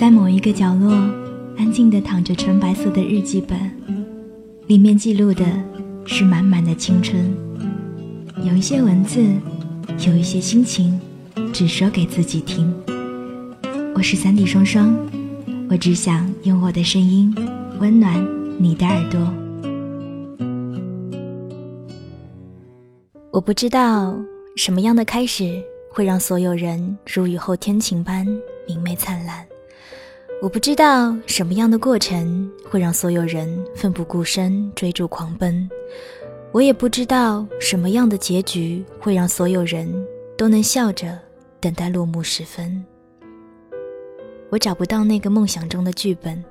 在某一个角落，安静地躺着纯白色的日记本，里面记录的是满满的青春。有一些文字，有一些心情，只说给自己听。我是三弟双双，我只想用我的声音温暖你的耳朵。我不知道什么样的开始会让所有人如雨后天晴般明媚灿烂。我不知道什么样的过程会让所有人奋不顾身追逐狂奔，我也不知道什么样的结局会让所有人都能笑着等待落幕时分。我找不到那个梦想中的剧本，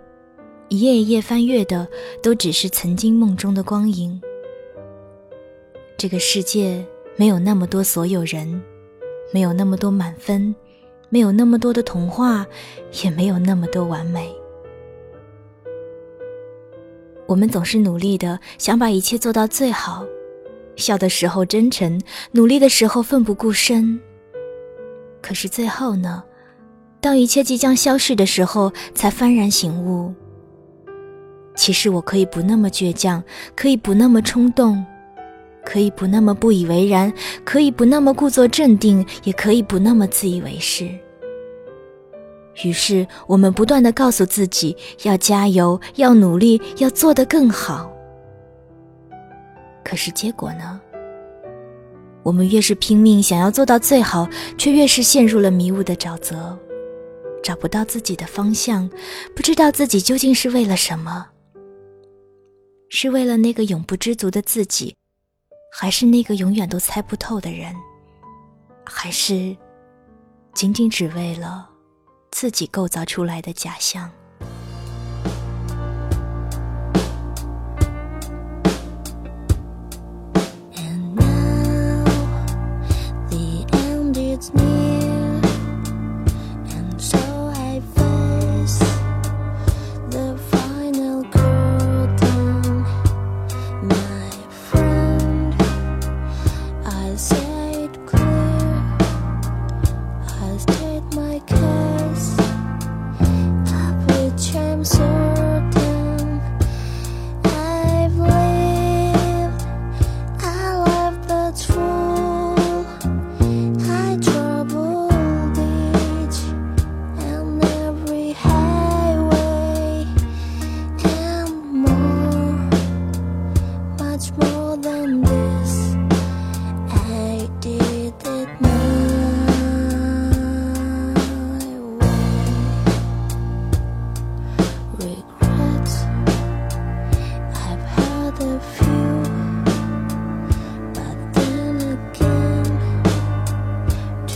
一页一页翻阅的都只是曾经梦中的光影。这个世界没有那么多所有人，没有那么多满分。没有那么多的童话，也没有那么多完美。我们总是努力的想把一切做到最好，笑的时候真诚，努力的时候奋不顾身。可是最后呢？当一切即将消逝的时候，才幡然醒悟。其实我可以不那么倔强，可以不那么冲动。可以不那么不以为然，可以不那么故作镇定，也可以不那么自以为是。于是，我们不断的告诉自己要加油，要努力，要做得更好。可是结果呢？我们越是拼命想要做到最好，却越是陷入了迷雾的沼泽，找不到自己的方向，不知道自己究竟是为了什么？是为了那个永不知足的自己？还是那个永远都猜不透的人，还是仅仅只为了自己构造出来的假象。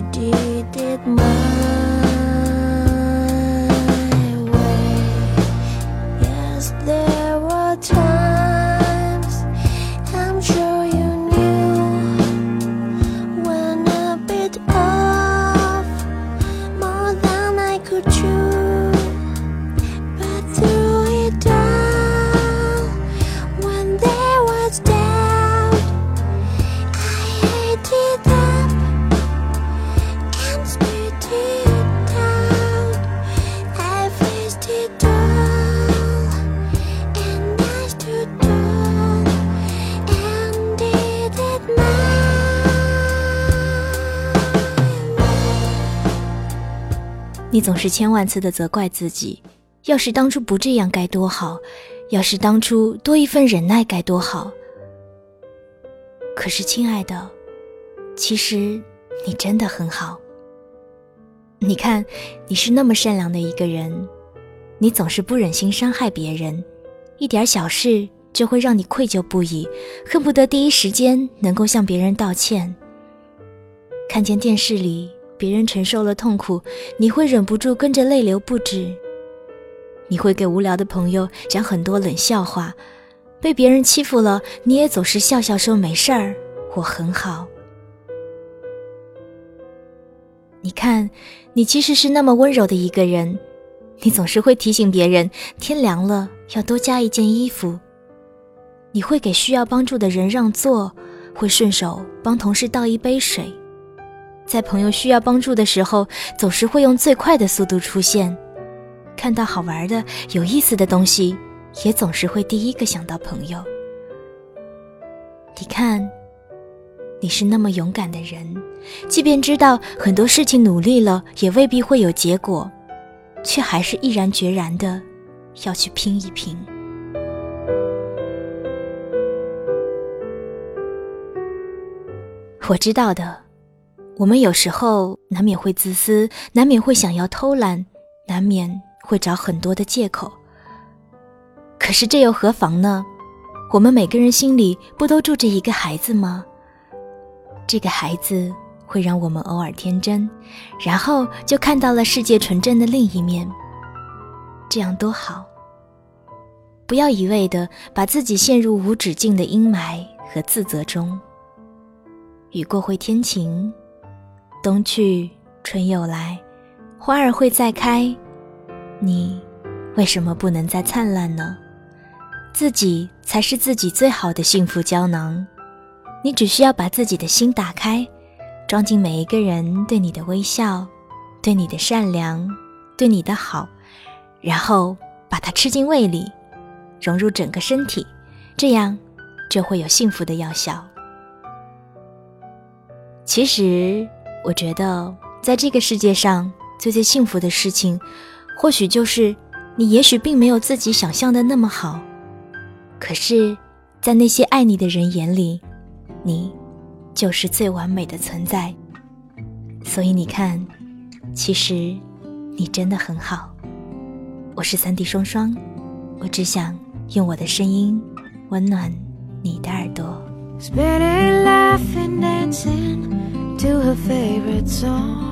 I did it my 总是千万次的责怪自己，要是当初不这样该多好，要是当初多一份忍耐该多好。可是，亲爱的，其实你真的很好。你看，你是那么善良的一个人，你总是不忍心伤害别人，一点小事就会让你愧疚不已，恨不得第一时间能够向别人道歉。看见电视里别人承受了痛苦，你会忍不住跟着泪流不止。你会给无聊的朋友讲很多冷笑话，被别人欺负了，你也总是笑笑说没事儿，我很好。你看，你其实是那么温柔的一个人，你总是会提醒别人天凉了要多加一件衣服。你会给需要帮助的人让座，会顺手帮同事倒一杯水，在朋友需要帮助的时候，总是会用最快的速度出现。看到好玩的、有意思的东西，也总是会第一个想到朋友。你看，你是那么勇敢的人，即便知道很多事情努力了也未必会有结果，却还是毅然决然的要去拼一拼。我知道的，我们有时候难免会自私，难免会想要偷懒，难免会找很多的借口。可是这又何妨呢？我们每个人心里不都住着一个孩子吗？这个孩子会让我们偶尔天真，然后就看到了世界纯真的另一面。这样多好！不要一味的把自己陷入无止境的阴霾和自责中。雨过会天晴，冬去春又来，花儿会再开，你为什么不能再灿烂呢？自己才是自己最好的幸福胶囊，你只需要把自己的心打开，装进每一个人对你的微笑，对你的善良，对你的好，然后把它吃进胃里，融入整个身体，这样就会有幸福的药效。其实，我觉得，在这个世界上最最幸福的事情，或许就是你也许并没有自己想象的那么好，可是，在那些爱你的人眼里，你就是最完美的存在。所以你看，其实你真的很好。我是三 D 双双，我只想用我的声音温暖你的耳朵。Her favorite song.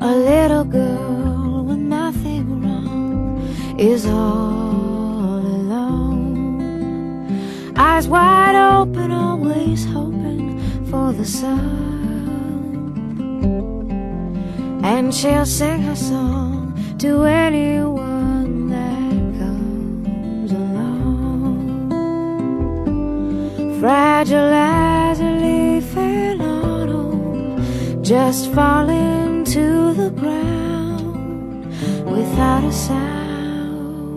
A little girl with nothing wrong is all alone. Eyes wide open, always hoping for the sun. And she'll sing her song to anyone that comes along fragile just falling to the ground without a sound.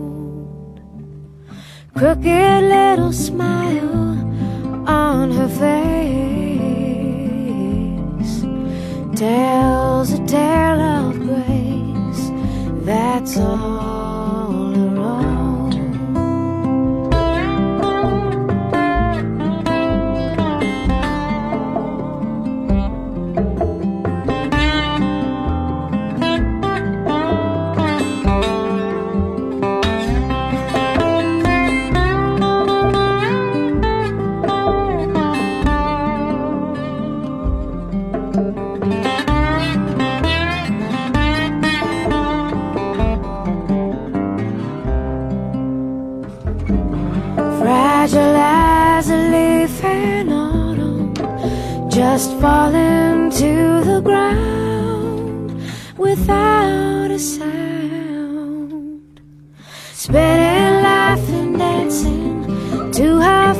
Crooked little smile on her face tells a tale of grace. That's all. Just falling to the ground without a sound. Spinning, laughing, dancing to her